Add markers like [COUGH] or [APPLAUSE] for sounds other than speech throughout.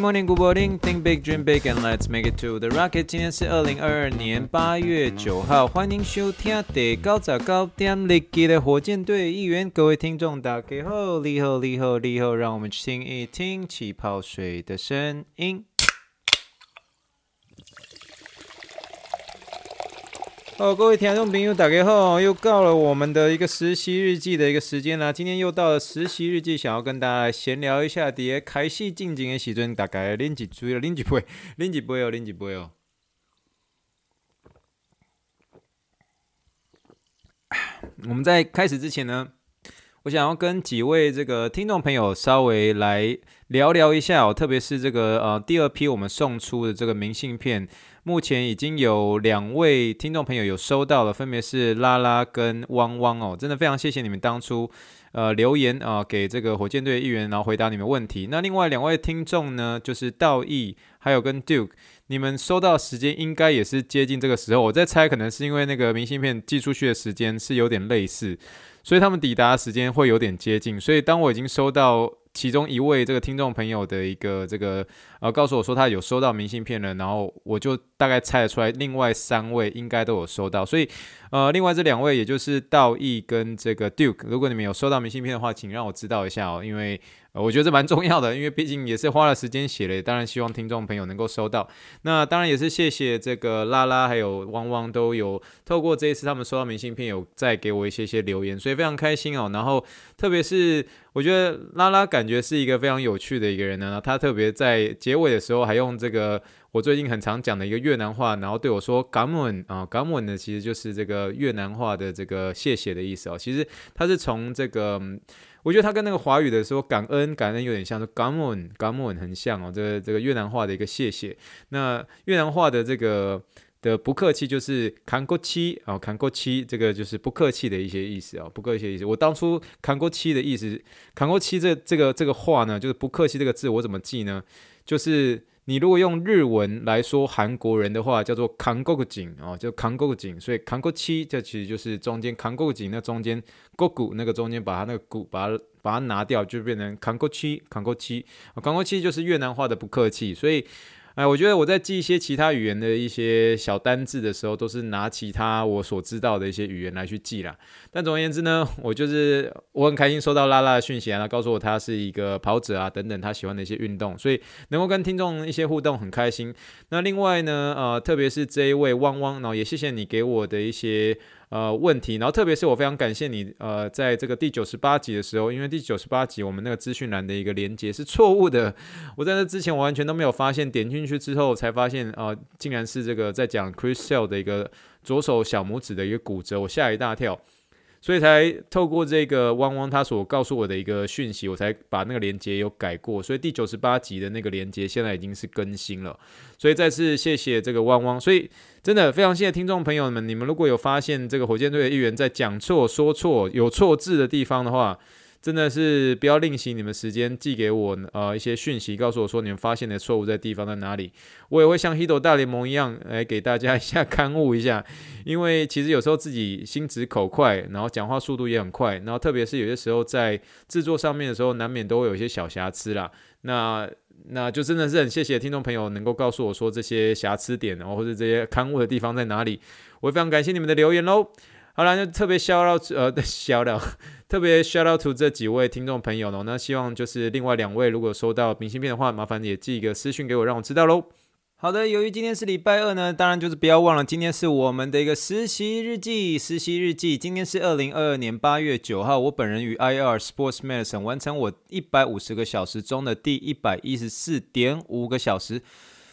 Morning, good morning. Think big, dream big, and let's make it to the rocket. 今天是二零二二年八月九号，欢迎收听第九十九点日记的火箭队一员。各位听众，大家好，你好，利好，利好，让我们听一听气泡水的声音。哦，各位听众朋友，大家好！又到了我们的一个实习日记的一个时间啦。今天又到了实习日记，想要跟大家闲聊一下。底下开戏进行的时阵，大概拎几杯了，拎几杯，拎几杯哦，拎几杯哦。我们在开始之前呢，我想要跟几位这个听众朋友稍微来聊聊一下哦，特别是这个呃第二批我们送出的这个明信片。目前已经有两位听众朋友有收到了，分别是拉拉跟汪汪哦，真的非常谢谢你们当初呃留言啊、给这个火箭队议员，然后回答你们问题。那另外两位听众呢，就是道义还有跟 Duke，你们收到时间应该也是接近这个时候，我在猜，可能是因为那个明信片寄出去的时间是有点类似，所以他们抵达时间会有点接近。所以当我已经收到。其中一位这个听众朋友的一个这个然后告诉我说他有收到明信片了，然后我就大概猜得出来，另外三位应该都有收到，所以呃另外这两位也就是道义跟这个 Duke，如果你们有收到明信片的话，请让我知道一下哦，因为。我觉得这蛮重要的，因为毕竟也是花了时间写了，当然希望听众朋友能够收到。那当然也是谢谢这个拉拉还有汪汪都有透过这一次他们收到明信片，有再给我一些些留言，所以非常开心哦。然后特别是我觉得拉拉感觉是一个非常有趣的一个人呢，他特别在结尾的时候还用这个我最近很常讲的一个越南话，然后对我说“感恩”啊，“感恩”呢其实就是这个越南话的这个谢谢的意思哦。其实它是从这个。我觉得它跟那个华语的说感恩感恩有点像，说感恩感恩很像哦。这个这个越南话的一个谢谢，那越南话的这个的不客气就是看过期啊，看过期这个就是不客气的一些意思啊，不客气的意思。我当初看过期的意思，看过期这这个这个话呢，就是不客气这个字我怎么记呢？就是。你如果用日文来说韩国人的话，叫做韩国景哦，就韩国景，所以韩国七这其实就是中间韩国景那中间国古那个中间把它那个古把它把它拿掉，就变成韩国七韩国七，韩国七就是越南话的不客气，所以。哎，我觉得我在记一些其他语言的一些小单字的时候，都是拿其他我所知道的一些语言来去记啦。但总而言之呢，我就是我很开心收到拉拉的讯息啊，他告诉我他是一个跑者啊，等等他喜欢的一些运动，所以能够跟听众一些互动很开心。那另外呢，呃，特别是这一位汪汪，然后也谢谢你给我的一些。呃，问题，然后特别是我非常感谢你，呃，在这个第九十八集的时候，因为第九十八集我们那个资讯栏的一个连接是错误的，我在那之前我完全都没有发现，点进去之后才发现，呃，竟然是这个在讲 Chris Sale 的一个左手小拇指的一个骨折，我吓一大跳。所以才透过这个汪汪他所告诉我的一个讯息，我才把那个连接有改过。所以第九十八集的那个连接现在已经是更新了。所以再次谢谢这个汪汪。所以真的非常谢谢听众朋友们，你们如果有发现这个火箭队的议员在讲错、说错、有错字的地方的话，真的是不要吝惜你们时间寄给我呃一些讯息，告诉我说你们发现的错误在地方在哪里，我也会像 Hito 大联盟一样来给大家一下 [LAUGHS] 勘误一下，因为其实有时候自己心直口快，然后讲话速度也很快，然后特别是有些时候在制作上面的时候，难免都会有一些小瑕疵啦。那那就真的是很谢谢听众朋友能够告诉我说这些瑕疵点，然后或者这些勘误的地方在哪里，我非常感谢你们的留言喽。好了，就特别 shout out 呃 [LAUGHS] shout out 特别 shout out to 这几位听众朋友呢。那希望就是另外两位如果收到明信片的话，麻烦也寄一个私讯给我，让我知道喽。好的，由于今天是礼拜二呢，当然就是不要忘了，今天是我们的一个实习日记。实习日记，今天是二零二二年八月九号，我本人与 IR Sports Medicine 完成我一百五十个小时中的第一百一十四点五个小时。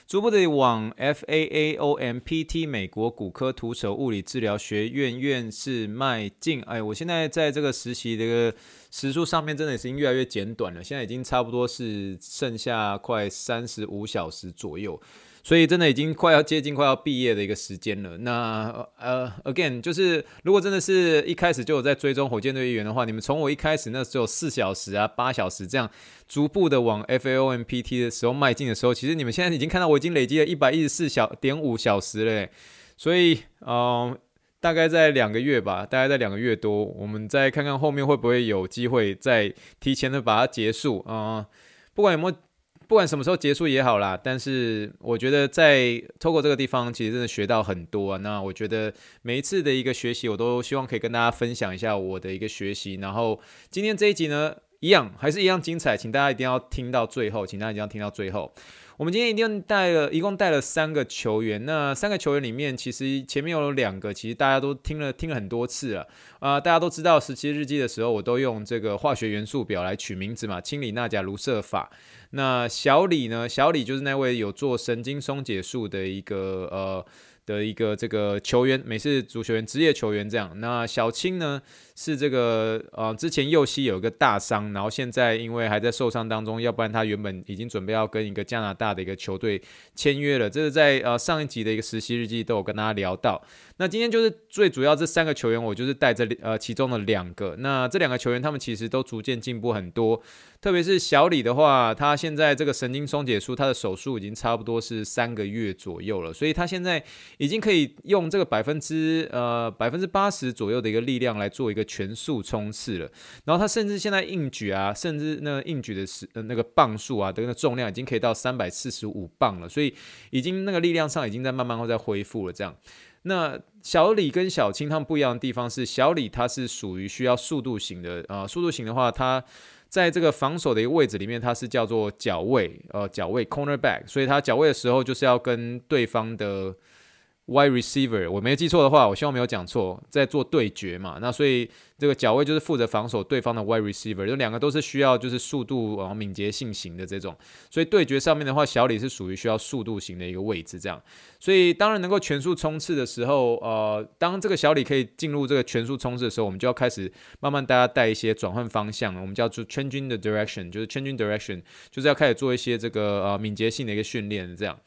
逐步的往 FAAOMPT 美国骨科徒手物理治疗学院院士迈进。哎，我现在在这个实习的一个时数上面，真的已经越来越简短了。现在已经差不多是剩下快三十五小时左右。所以真的已经快要接近快要毕业的一个时间了。那呃，again，就是如果真的是一开始就有在追踪火箭队一员的话，你们从我一开始那只有四小时啊、八小时这样逐步的往 FAOMPT 的时候迈进的时候，其实你们现在已经看到我已经累积了一百一十四小点五小时了。所以，嗯、呃，大概在两个月吧，大概在两个月多，我们再看看后面会不会有机会再提前的把它结束啊、不管有没有。不管什么时候结束也好啦，但是我觉得在透过这个地方，其实真的学到很多啊。那我觉得每一次的一个学习，我都希望可以跟大家分享一下我的一个学习。然后今天这一集呢，一样还是一样精彩，请大家一定要听到最后，请大家一定要听到最后。我们今天一定带了一共带了三个球员，那三个球员里面，其实前面有两个，其实大家都听了听了很多次了啊、大家都知道，十七日记的时候，我都用这个化学元素表来取名字嘛，氢锂钠钾卢瑟法。那小李呢？小李就是那位有做神经松解术的一个呃。的一个这个球员，美式足球员，职业球员这样。那小青呢，是这个呃，之前右膝有一个大伤，然后现在因为还在受伤当中，要不然他原本已经准备要跟一个加拿大的一个球队签约了。这是在呃上一集的一个实习日记都有跟大家聊到。那今天就是最主要这三个球员，我就是带着呃其中的两个。那这两个球员他们其实都逐渐进步很多。特别是小李的话，他现在这个神经松解术，他的手术已经差不多是三个月左右了，所以他现在已经可以用这个百分之呃百分之八十左右的一个力量来做一个全速冲刺了。然后他甚至现在硬举啊，甚至那个硬举的是呃那个磅数啊的那个重量已经可以到三百四十五磅了，所以已经那个力量上已经在慢慢会在恢复了。这样，那小李跟小青他们不一样的地方是，小李他是属于需要速度型的啊、呃，速度型的话他。在这个防守的一个位置里面，它是叫做角位，呃，角位 （cornerback），所以他角位的时候就是要跟对方的。Wide receiver，我没记错的话，我希望没有讲错，在做对决嘛。那所以这个角位就是负责防守对方的 wide receiver，就两个都是需要就是速度啊敏捷性型的这种。所以对决上面的话，小李是属于需要速度型的一个位置，这样。所以当然能够全速冲刺的时候，呃，当这个小李可以进入这个全速冲刺的时候，我们就要开始慢慢大家带一些转换方向，我们叫做 changing the direction，就是 changing direction，就是要开始做一些这个呃敏捷性的一个训练，这样。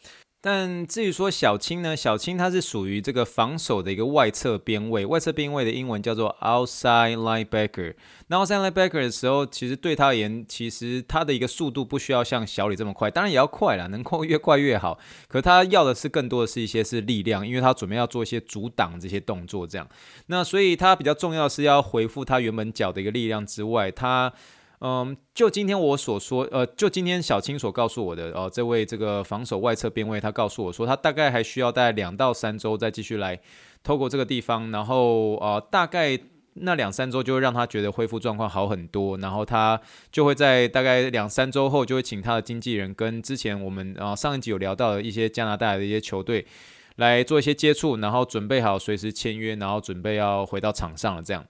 但至于说小青呢，小青他是属于这个防守的一个外侧边位，外侧边位的英文叫做 outside linebacker。那 outside linebacker 的时候，其实对他而言，其实他的一个速度不需要像小李这么快，当然也要快啦，能够越快越好。可他要的是更多的是一些是力量，因为他准备要做一些阻挡这些动作，这样。那所以他比较重要的是要恢复他原本脚的一个力量之外，他。嗯，就今天我所说，呃，就今天小青所告诉我的，哦、呃，这位这个防守外侧边位，他告诉我说，他大概还需要大概两到三周再继续来透过这个地方，然后呃，大概那两三周就会让他觉得恢复状况好很多，然后他就会在大概两三周后就会请他的经纪人跟之前我们、呃、上一集有聊到的一些加拿大的一些球队来做一些接触，然后准备好随时签约，然后准备要回到场上了这样。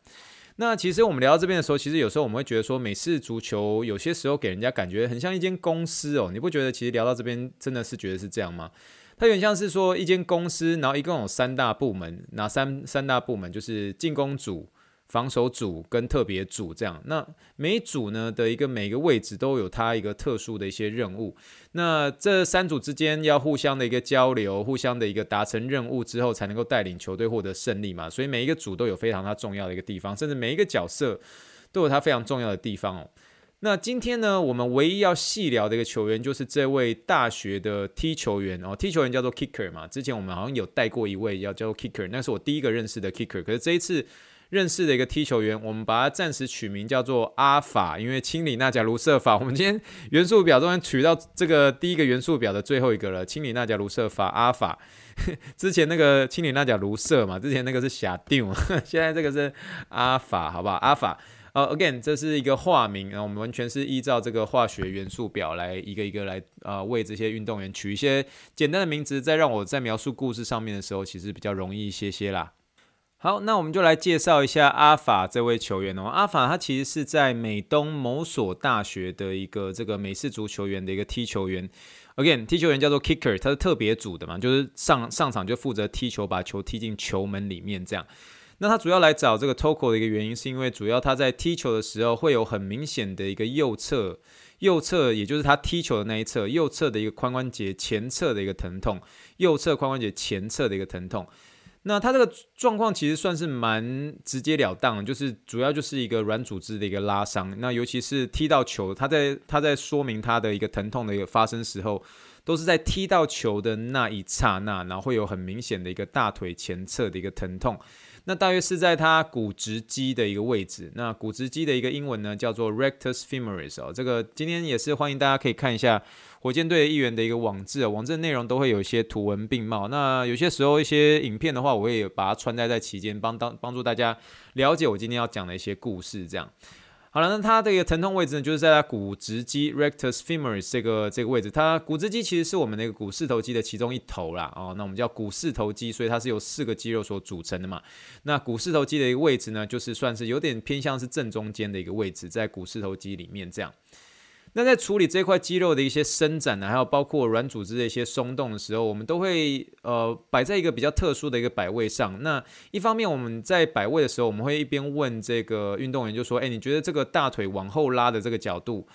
那其实我们聊到这边的时候，其实有时候我们会觉得说，美式足球有些时候给人家感觉很像一间公司哦，你不觉得？其实聊到这边真的是觉得是这样吗？它有点像是说一间公司，然后一共有三大部门，哪三三大部门就是进攻组。防守组跟特别组这样，那每一组呢的一个每个位置都有它一个特殊的一些任务。那这三组之间要互相的一个交流，互相的一个达成任务之后，才能够带领球队获得胜利嘛。所以每一个组都有非常它重要的一个地方，甚至每一个角色都有它非常重要的地方哦。那今天呢，我们唯一要细聊的一个球员就是这位大学的踢球员哦，踢球员叫做 Kicker 嘛。之前我们好像有带过一位要叫做 Kicker，那是我第一个认识的 Kicker。可是这一次。认识的一个踢球员，我们把它暂时取名叫做阿法，因为氢锂钠钾卢瑟法。我们今天元素表中取到这个第一个元素表的最后一个了，氢锂钠钾卢瑟法阿法。[LAUGHS] 之前那个氢锂钠钾卢瑟嘛，之前那个是霞定，[LAUGHS] 现在这个是阿法，好不好？阿法，呃，again，这是一个化名，我们完全是依照这个化学元素表来一个一个来呃为这些运动员取一些简单的名字，再让我在描述故事上面的时候，其实比较容易一些些啦。好，那我们就来介绍一下阿法这位球员哦。阿法他其实是在美东某所大学的一个这个美式足球员的一个踢球员。Again，踢球员叫做 kicker，他是特别组的嘛，就是上上场就负责踢球，把球踢进球门里面这样。那他主要来找这个 Toko 的一个原因，是因为主要他在踢球的时候会有很明显的一个右侧，右侧也就是他踢球的那一侧，右侧的一个髋关节前侧的一个疼痛，右侧髋关节前侧的一个疼痛。那他这个状况其实算是蛮直截了当，就是主要就是一个软组织的一个拉伤。那尤其是踢到球，他在他在说明他的一个疼痛的一个发生时候，都是在踢到球的那一刹那，然后会有很明显的一个大腿前侧的一个疼痛。那大约是在它骨直肌的一个位置。那骨直肌的一个英文呢，叫做 rectus femoris 哦。这个今天也是欢迎大家可以看一下火箭队议员的一个网志啊，网志内容都会有一些图文并茂。那有些时候一些影片的话，我也把它穿戴在其间，帮当帮助大家了解我今天要讲的一些故事，这样。好了，那它这个疼痛位置呢，就是在它股直肌 rectus femoris 这个这个位置。它股直肌其实是我们那个股四头肌的其中一头啦，哦，那我们叫股四头肌，所以它是由四个肌肉所组成的嘛。那股四头肌的一个位置呢，就是算是有点偏向是正中间的一个位置，在股四头肌里面这样。那在处理这块肌肉的一些伸展呢，还有包括软组织的一些松动的时候，我们都会呃摆在一个比较特殊的一个摆位上。那一方面我们在摆位的时候，我们会一边问这个运动员，就说：“诶，你觉得这个大腿往后拉的这个角度？”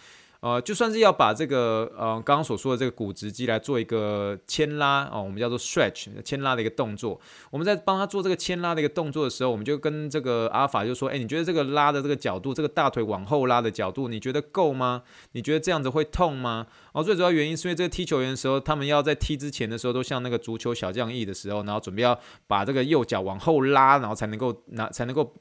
呃，就算是要把这个呃刚刚所说的这个股直肌来做一个牵拉哦，我们叫做 stretch 牵拉的一个动作。我们在帮他做这个牵拉的一个动作的时候，我们就跟这个阿法就说：哎，你觉得这个拉的这个角度，这个大腿往后拉的角度，你觉得够吗？你觉得这样子会痛吗？哦，最主要原因是因为这个踢球员的时候，他们要在踢之前的时候，都像那个足球小将翼的时候，然后准备要把这个右脚往后拉，然后才能够拿才能够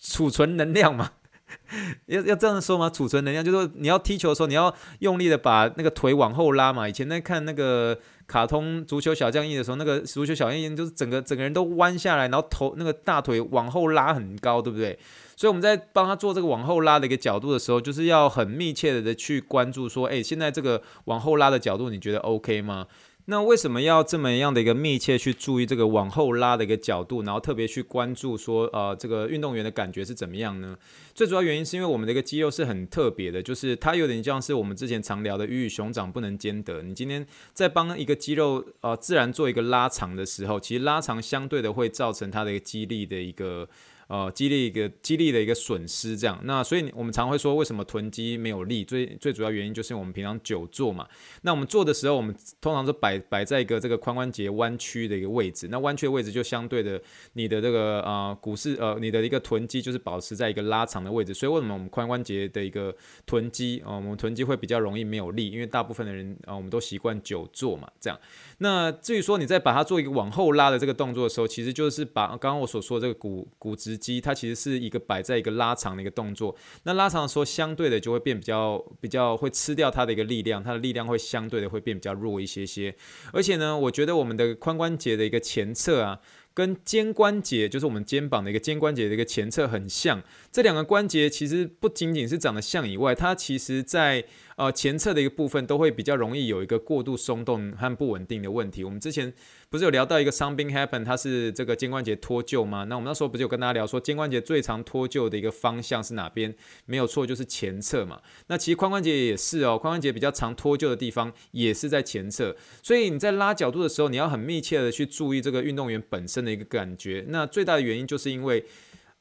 储存能量嘛。[LAUGHS] 要要这样说吗？储存能量就是，你要踢球的时候，你要用力的把那个腿往后拉嘛。以前在看那个卡通足球小将一的时候，那个足球小将翼就是整个整个人都弯下来，然后头那个大腿往后拉很高，对不对？所以我们在帮他做这个往后拉的一个角度的时候，就是要很密切的去关注说，哎，现在这个往后拉的角度，你觉得 OK 吗？那为什么要这么样的一个密切去注意这个往后拉的一个角度，然后特别去关注说，呃，这个运动员的感觉是怎么样呢？最主要原因是因为我们的一个肌肉是很特别的，就是它有点像是我们之前常聊的鱼与熊掌不能兼得。你今天在帮一个肌肉呃自然做一个拉长的时候，其实拉长相对的会造成它的一个肌力的一个。呃，肌力一个肌力的一个损失，这样，那所以我们常会说，为什么臀肌没有力？最最主要原因就是我们平常久坐嘛。那我们坐的时候，我们通常是摆摆在一个这个髋关节弯曲的一个位置，那弯曲的位置就相对的，你的这个呃股四呃你的一个臀肌就是保持在一个拉长的位置。所以为什么我们髋关节的一个臀肌啊、我们臀肌会比较容易没有力？因为大部分的人啊、我们都习惯久坐嘛，这样。那至于说你在把它做一个往后拉的这个动作的时候，其实就是把刚刚我所说的这个股股直。肌它其实是一个摆在一个拉长的一个动作，那拉长的时候，相对的就会变比较比较会吃掉它的一个力量，它的力量会相对的会变比较弱一些些。而且呢，我觉得我们的髋关节的一个前侧啊，跟肩关节，就是我们肩膀的一个肩关节的一个前侧很像。这两个关节其实不仅仅是长得像以外，它其实在呃前侧的一个部分都会比较容易有一个过度松动和不稳定的问题。我们之前。不是有聊到一个伤病 happen，它是这个肩关节脱臼吗？那我们那时候不是有跟大家聊说，肩关节最常脱臼的一个方向是哪边？没有错，就是前侧嘛。那其实髋关节也是哦，髋关节比较常脱臼的地方也是在前侧。所以你在拉角度的时候，你要很密切的去注意这个运动员本身的一个感觉。那最大的原因就是因为。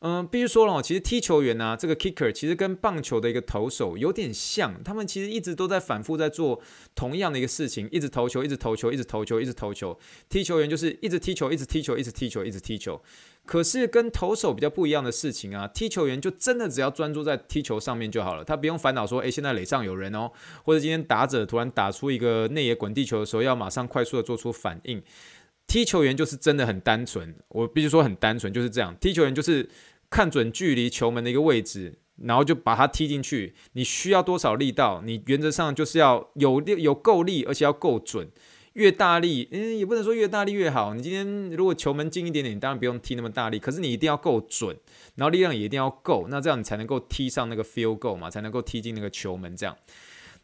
嗯，必须说了，其实踢球员呢、这个 kicker 其实跟棒球的一个投手有点像，他们其实一直都在反复在做同样的一个事情，一直投球，一直投球，一直投球，一直投球。踢球员就是一直踢球，一直踢球，一直踢球，一直踢球。可是跟投手比较不一样的事情啊，踢球员就真的只要专注在踢球上面就好了，他不用烦恼说，诶，现在垒上有人哦，或者今天打者突然打出一个内野滚地球的时候，要马上快速的做出反应。踢球员就是真的很单纯，我必须说很单纯，就是这样。踢球员就是看准距离球门的一个位置，然后就把它踢进去。你需要多少力道？你原则上就是要有力、有够力，而且要够准。越大力，嗯，也不能说越大力越好。你今天如果球门近一点点，你当然不用踢那么大力，可是你一定要够准，然后力量也一定要够，那这样你才能够踢上那个 feel go 嘛，才能够踢进那个球门这样。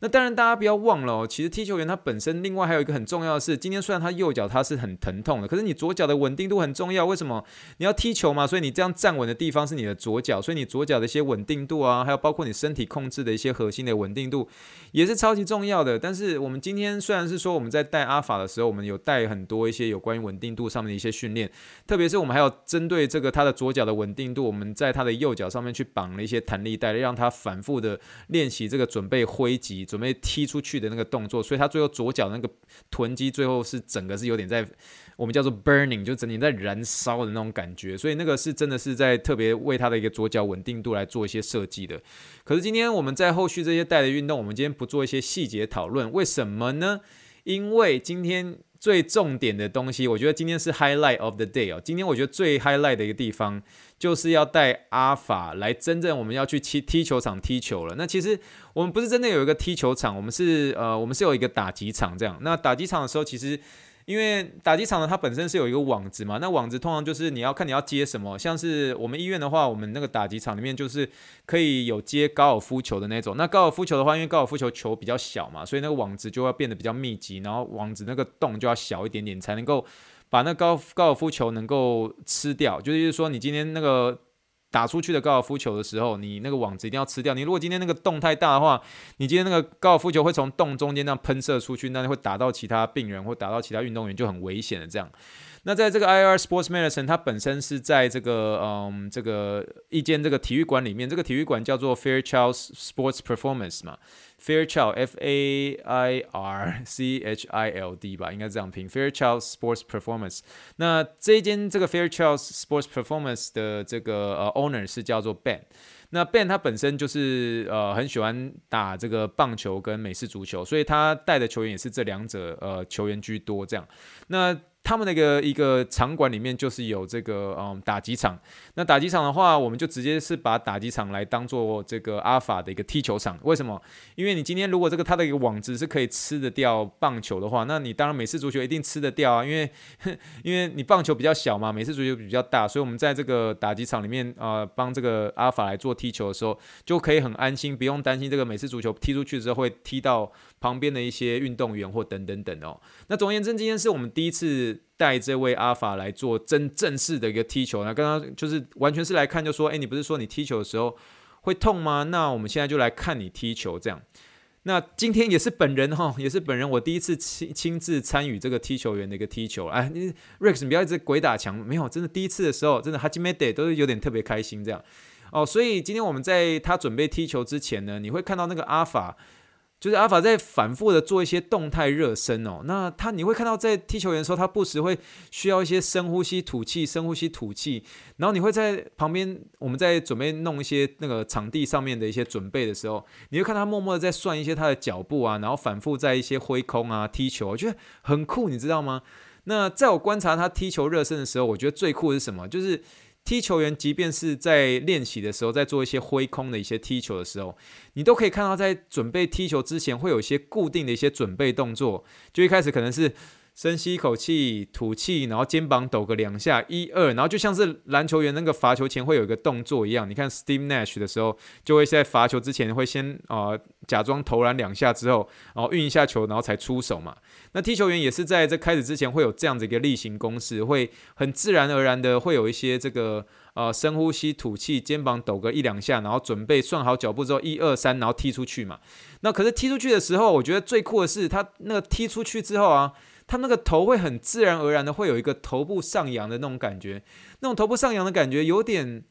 那当然大家不要忘了哦，其实踢球员他本身另外还有一个很重要的是，今天虽然他右脚他是很疼痛的，可是你左脚的稳定度很重要。为什么？你要踢球嘛，所以你这样站稳的地方是你的左脚，所以你左脚的一些稳定度啊，还有包括你身体控制的一些核心的稳定度也是超级重要的。但是我们今天虽然是说我们在带阿法的时候，我们有带很多一些有关于稳定度上面的一些训练，特别是我们还有针对这个他的左脚的稳定度，我们在他的右脚上面去绑了一些弹力带，让他反复的练习这个准备挥击、准备踢出去。的那个动作，所以他最后左脚那个臀肌最后是整个是有点在我们叫做 burning，就整体在燃烧的那种感觉，所以那个是真的是在特别为他的一个左脚稳定度来做一些设计的。可是今天我们在后续这些带的运动，我们今天不做一些细节讨论，为什么呢？因为今天。最重点的东西，我觉得今天是 highlight of the day 哦。今天我觉得最 highlight 的一个地方，就是要带阿法来真正我们要去踢踢球场踢球了。那其实我们不是真的有一个踢球场，我们是呃，我们是有一个打击场这样。那打击场的时候，其实。因为打击场呢，它本身是有一个网子嘛，那网子通常就是你要看你要接什么，像是我们医院的话，我们那个打击场里面就是可以有接高尔夫球的那种。那高尔夫球的话，因为高尔夫球球比较小嘛，所以那个网子就要变得比较密集，然后网子那个洞就要小一点点，才能够把那高高尔夫球能够吃掉。就是说，你今天那个。打出去的高尔夫球的时候，你那个网子一定要吃掉。你如果今天那个洞太大的话，你今天那个高尔夫球会从洞中间这样喷射出去，那会打到其他病人或打到其他运动员，就很危险的这样。那在这个 IR Sports Medicine，它本身是在这个嗯这个一间这个体育馆里面，这个体育馆叫做 Fairchild Sports Performance 嘛，Fairchild F A I R C H I L D 吧，应该这样拼 Fairchild Sports Performance。那这一间这个 Fairchild Sports Performance 的这个呃 owner 是叫做 Ben。那 Ben 他本身就是呃很喜欢打这个棒球跟美式足球，所以他带的球员也是这两者呃球员居多这样。那他们那个一个场馆里面就是有这个嗯打击场，那打击场的话，我们就直接是把打击场来当做这个阿法的一个踢球场。为什么？因为你今天如果这个它的一个网子是可以吃得掉棒球的话，那你当然美式足球一定吃得掉啊，因为 [LAUGHS] 因为你棒球比较小嘛，美式足球比较大，所以我们在这个打击场里面啊帮这个阿法来做踢球的时候，就可以很安心，不用担心这个美式足球踢出去之后会踢到旁边的一些运动员或等等等哦。那总而言之，今天是我们第一次。带这位阿法来做真正式的一个踢球，那刚刚就是完全是来看，就说，哎，你不是说你踢球的时候会痛吗？那我们现在就来看你踢球，这样。那今天也是本人哈，也是本人，我第一次亲亲自参与这个踢球员的一个踢球。哎，你 Rex，你不要一直鬼打墙，没有，真的第一次的时候，真的哈基梅德都是有点特别开心这样。哦，所以今天我们在他准备踢球之前呢，你会看到那个阿法。就是阿法在反复的做一些动态热身哦，那他你会看到在踢球员的时候，他不时会需要一些深呼吸吐气，深呼吸吐气，然后你会在旁边，我们在准备弄一些那个场地上面的一些准备的时候，你会看他默默的在算一些他的脚步啊，然后反复在一些挥空啊踢球，我觉得很酷，你知道吗？那在我观察他踢球热身的时候，我觉得最酷的是什么？就是。踢球员，即便是在练习的时候，在做一些挥空的一些踢球的时候，你都可以看到，在准备踢球之前，会有一些固定的一些准备动作。就一开始可能是。深吸一口气，吐气，然后肩膀抖个两下，一二，然后就像是篮球员那个罚球前会有一个动作一样。你看 Steve Nash 的时候，就会在罚球之前会先啊、呃、假装投篮两下之后，然后运一下球，然后才出手嘛。那踢球员也是在这开始之前会有这样子一个例行公事，会很自然而然的会有一些这个呃深呼吸、吐气，肩膀抖个一两下，然后准备算好脚步之后，一二三，然后踢出去嘛。那可是踢出去的时候，我觉得最酷的是他那个踢出去之后啊。他那个头会很自然而然的会有一个头部上扬的那种感觉，那种头部上扬的感觉有点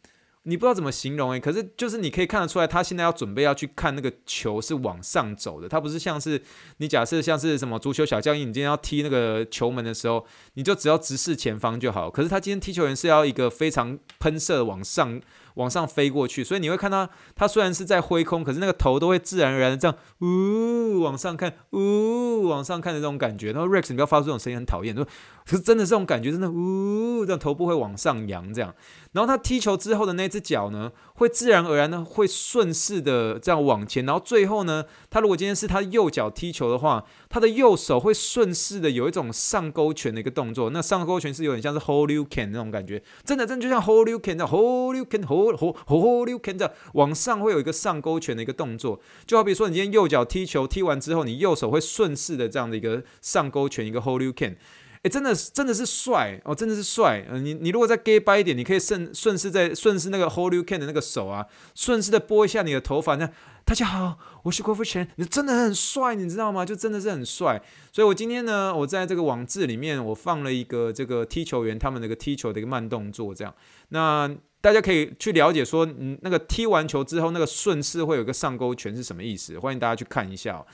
你不知道怎么形容诶，可是就是你可以看得出来，他现在要准备要去看那个球是往上走的，他不是像是你假设像是什么足球小将，你今天要踢那个球门的时候，你就只要直视前方就好。可是他今天踢球员是要一个非常喷射往上。往上飞过去，所以你会看到他虽然是在挥空，可是那个头都会自然而然的这样，呜往上看，呜往上看的这种感觉。然后 Rex，你不要发出这种声音，很讨厌。说，是真的这种感觉，真的呜，这样头部会往上扬这样。然后他踢球之后的那只脚呢，会自然而然呢会顺势的这样往前。然后最后呢，他如果今天是他右脚踢球的话，他的右手会顺势的有一种上勾拳的一个动作。那上勾拳是有点像是 Hold You Can 那种感觉，真的真的就像 Hold You can，hold You Can Hold。hold hold you can 这样往上会有一个上勾拳的一个动作，就好比说你今天右脚踢球踢完之后，你右手会顺势的这样的一个上勾拳一个 hold you can。哎，真的是真的是帅哦，真的是帅。嗯、你你如果再 gay 掰一点，你可以顺顺势在顺势那个 hold you can 的那个手啊，顺势的拨一下你的头发。那大家好，我是郭富城，你真的很帅，你知道吗？就真的是很帅。所以我今天呢，我在这个网志里面，我放了一个这个踢球员他们那个踢球的一个慢动作，这样。那大家可以去了解说，嗯，那个踢完球之后，那个顺势会有个上勾拳是什么意思？欢迎大家去看一下。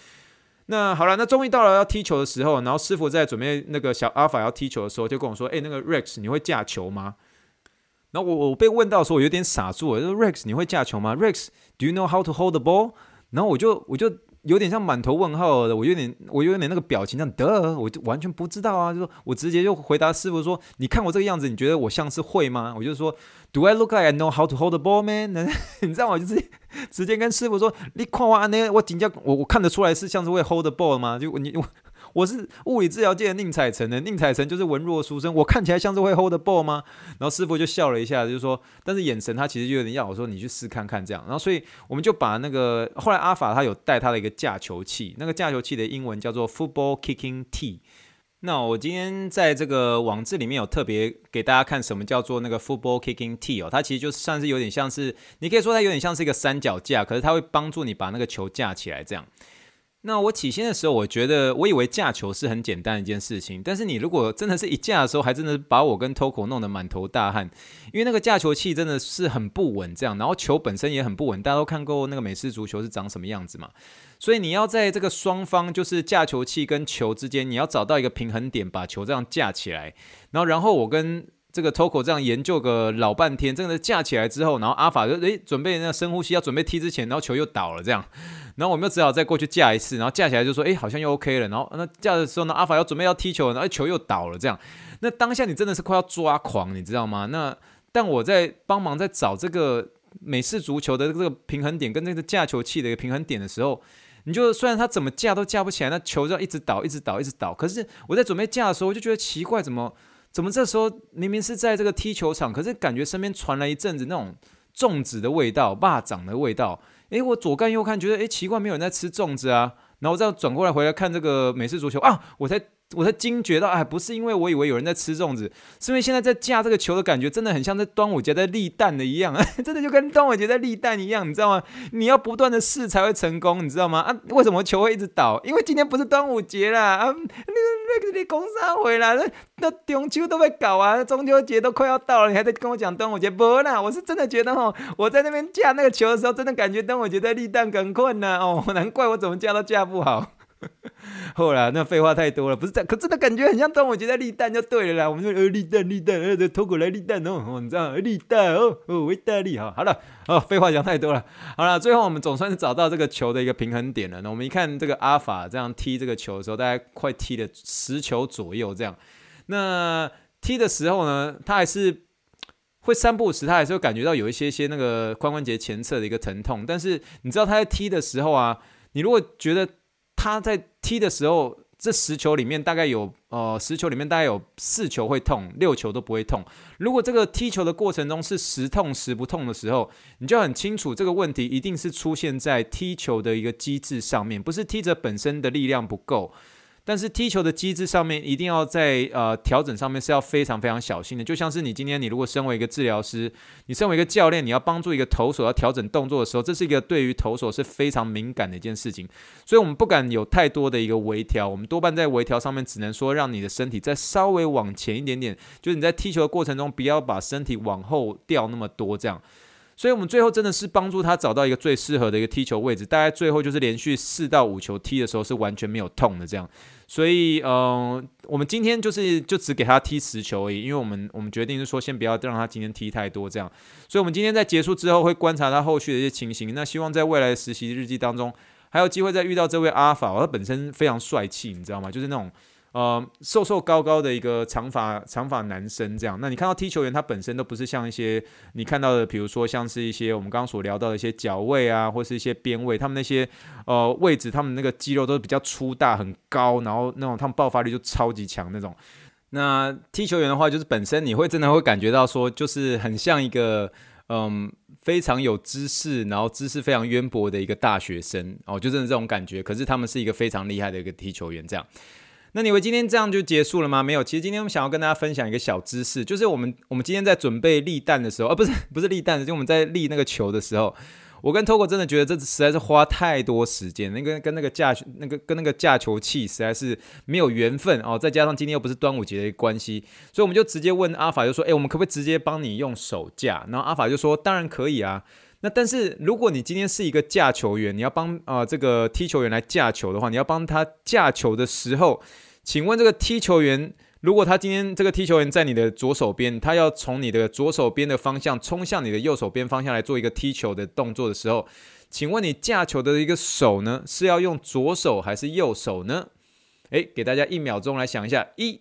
那好了，那终于到了要踢球的时候，然后师傅在准备那个小阿法要踢球的时候，就跟我说：“哎，那个 Rex，你会架球吗？”然后我我被问到的时候，我有点傻住了，就说：“Rex，你会架球吗？Rex，do you know how to hold the ball？” 然后我就我就。有点像满头问号的，我有点，我有点那个表情，像得，我就完全不知道啊，就说我直接就回答师傅说，你看我这个样子，你觉得我像是会吗？我就说，Do I look like I know how to hold the ball, man？[LAUGHS] 你知道？我就直接直接跟师傅说，你看我那我紧张，我我看得出来是像是会 hold the ball 吗？就你我。[LAUGHS] 我是物理治疗界的宁采臣的，宁采臣就是文弱书生，我看起来像是会 hold the ball 吗？然后师傅就笑了一下，就说，但是眼神他其实就有点要我说你去试看看这样。然后所以我们就把那个后来阿法他有带他的一个架球器，那个架球器的英文叫做 football kicking tee。那我今天在这个网志里面有特别给大家看什么叫做那个 football kicking tee 哦，它其实就算是有点像是，你可以说它有点像是一个三脚架，可是它会帮助你把那个球架起来这样。那我起先的时候，我觉得我以为架球是很简单的一件事情，但是你如果真的是一架的时候，还真的把我跟 Toco 弄得满头大汗，因为那个架球器真的是很不稳，这样，然后球本身也很不稳。大家都看过那个美式足球是长什么样子嘛？所以你要在这个双方就是架球器跟球之间，你要找到一个平衡点，把球这样架起来。然后，然后我跟这个 Toco 这样研究个老半天，真的架起来之后，然后阿法就诶准备那深呼吸，要准备踢之前，然后球又倒了这样。然后我们又只好再过去架一次，然后架起来就说，哎，好像又 OK 了。然后那架的时候呢，阿法要准备要踢球，然后球又倒了，这样。那当下你真的是快要抓狂，你知道吗？那但我在帮忙在找这个美式足球的这个平衡点跟那个架球器的一个平衡点的时候，你就虽然它怎么架都架不起来，那球就要一直倒，一直倒，一直倒。可是我在准备架的时候，我就觉得奇怪，怎么 [LAUGHS] 怎么这时候明明是在这个踢球场，可是感觉身边传来一阵子那种粽子的味道、霸掌的味道。诶，我左看右看，觉得诶奇怪，没有人在吃粽子啊。然后我再转过来回来看这个美式足球啊，我才。我才惊觉到，哎，不是因为我以为有人在吃粽子，是因为现在在架这个球的感觉，真的很像在端午节在立蛋的一样，[LAUGHS] 真的就跟端午节在立蛋一样，你知道吗？你要不断的试才会成功，你知道吗？啊，为什么球会一直倒？因为今天不是端午节啦，啊，那个那个你工商回来，那那中秋都被搞啊，中秋节都快要到了，你还在跟我讲端午节？不啦，我是真的觉得哈，我在那边架那个球的时候，真的感觉端午节在立蛋更困难哦，难怪我怎么架都架不好。[LAUGHS] 后来那废话太多了，不是这样，可真的感觉很像端午节在立蛋就对了啦。我们说呃立蛋立蛋，呃这脱过来立蛋哦，哦，你知道立蛋哦哦维大利哈。好了哦，废话讲太多了。好了，最后我们总算是找到这个球的一个平衡点了。那我们一看这个阿法这样踢这个球的时候，大概快踢了十球左右这样。那踢的时候呢，他还是会三步时，他还是会感觉到有一些些那个髋关节前侧的一个疼痛。但是你知道他在踢的时候啊，你如果觉得他在踢的时候，这十球里面大概有呃十球里面大概有四球会痛，六球都不会痛。如果这个踢球的过程中是时痛时不痛的时候，你就很清楚这个问题一定是出现在踢球的一个机制上面，不是踢者本身的力量不够。但是踢球的机制上面一定要在呃调整上面是要非常非常小心的，就像是你今天你如果身为一个治疗师，你身为一个教练，你要帮助一个投手要调整动作的时候，这是一个对于投手是非常敏感的一件事情，所以我们不敢有太多的一个微调，我们多半在微调上面只能说让你的身体再稍微往前一点点，就是你在踢球的过程中不要把身体往后掉那么多这样。所以，我们最后真的是帮助他找到一个最适合的一个踢球位置。大概最后就是连续四到五球踢的时候是完全没有痛的这样。所以，嗯、我们今天就是就只给他踢十球而已，因为我们我们决定是说先不要让他今天踢太多这样。所以，我们今天在结束之后会观察他后续的一些情形。那希望在未来的实习日记当中还有机会再遇到这位阿法，他本身非常帅气，你知道吗？就是那种。呃，瘦瘦高高的一个长发长发男生这样，那你看到踢球员他本身都不是像一些你看到的，比如说像是一些我们刚刚所聊到的一些脚位啊，或是一些边位，他们那些呃位置，他们那个肌肉都是比较粗大很高，然后那种他们爆发力就超级强那种。那踢球员的话，就是本身你会真的会感觉到说，就是很像一个。嗯非常有知识，然后知识非常渊博的一个大学生哦，就真的这种感觉。可是他们是一个非常厉害的一个踢球员，这样。那你以为今天这样就结束了吗？没有，其实今天我们想要跟大家分享一个小知识，就是我们我们今天在准备立蛋的时候，啊，不是不是立蛋，就我们在立那个球的时候，我跟 Togo 真的觉得这实在是花太多时间，那个跟那个架那个跟那个架球器实在是没有缘分哦，再加上今天又不是端午节的关系，所以我们就直接问阿法，就说，哎，我们可不可以直接帮你用手架？然后阿法就说，当然可以啊。那但是如果你今天是一个架球员，你要帮啊、这个踢球员来架球的话，你要帮他架球的时候，请问这个踢球员，如果他今天这个踢球员在你的左手边，他要从你的左手边的方向冲向你的右手边方向来做一个踢球的动作的时候，请问你架球的一个手呢，是要用左手还是右手呢？诶，给大家一秒钟来想一下，一。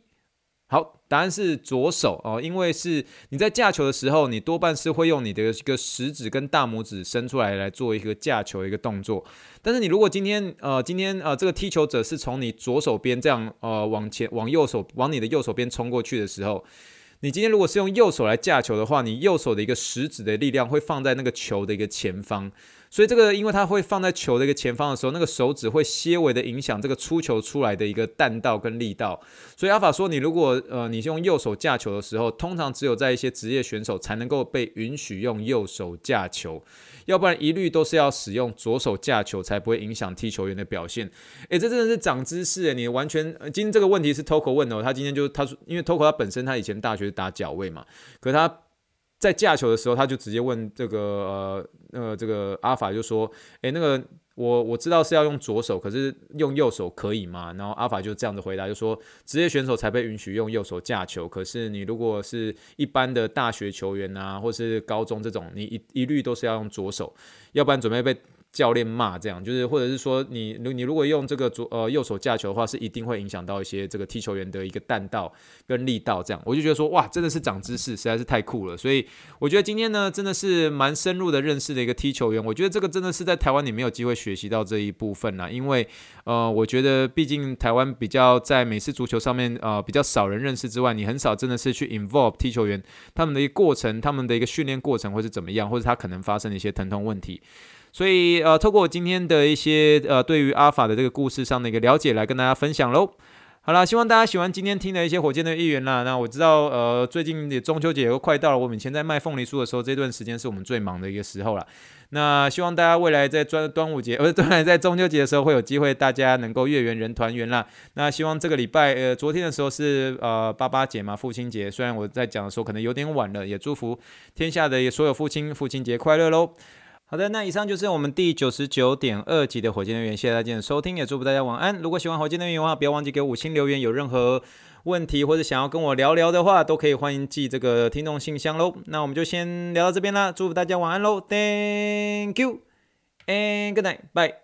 好，答案是左手哦，因为是你在架球的时候，你多半是会用你的一个食指跟大拇指伸出来来做一个架球一个动作。但是你如果今天呃今天呃这个踢球者是从你左手边这样呃往前往右手往你的右手边冲过去的时候，你今天如果是用右手来架球的话，你右手的一个食指的力量会放在那个球的一个前方。所以这个，因为它会放在球的一个前方的时候，那个手指会些微的影响这个出球出来的一个弹道跟力道。所以阿法说，你如果呃你是用右手架球的时候，通常只有在一些职业选手才能够被允许用右手架球，要不然一律都是要使用左手架球，才不会影响踢球员的表现。诶，这真的是长知识诶，你完全今天这个问题是 Toco 问的哦，他今天就他说，因为 Toco 他本身他以前大学是打脚位嘛，可他。在架球的时候，他就直接问这个呃呃这个阿法就说，诶，那个我我知道是要用左手，可是用右手可以吗？然后阿法就这样子回答，就说职业选手才被允许用右手架球，可是你如果是一般的大学球员啊，或是高中这种，你一一律都是要用左手，要不然准备被。教练骂这样，就是或者是说你如你如果用这个左呃右手架球的话，是一定会影响到一些这个踢球员的一个弹道跟力道这样。我就觉得说哇，真的是长知识，实在是太酷了。所以我觉得今天呢，真的是蛮深入的认识的一个踢球员。我觉得这个真的是在台湾你没有机会学习到这一部分啦，因为呃，我觉得毕竟台湾比较在美式足球上面呃比较少人认识之外，你很少真的是去 involve 踢球员他们的一个过程，他们的一个训练过程会是怎么样，或者他可能发生的一些疼痛问题。所以，呃，透过我今天的一些呃，对于阿法的这个故事上的一个了解，来跟大家分享喽。好了，希望大家喜欢今天听的一些火箭的议员啦。那我知道，呃，最近的中秋节又快到了，我们以前在卖凤梨酥的时候，这段时间是我们最忙的一个时候了。那希望大家未来在端端午节，呃，当然在中秋节的时候会有机会，大家能够月圆人团圆啦。那希望这个礼拜，呃，昨天的时候是呃八八节嘛，父亲节。虽然我在讲的时候可能有点晚了，也祝福天下的所有父亲，父亲节快乐喽。好的，那以上就是我们第九十九点二集的火箭队员，谢谢大家的收听，也祝福大家晚安。如果喜欢火箭队员的话，不要忘记给五星留言。有任何问题或者想要跟我聊聊的话，都可以欢迎寄这个听众信箱喽。那我们就先聊到这边啦，祝福大家晚安喽，Thank you and good night，bye。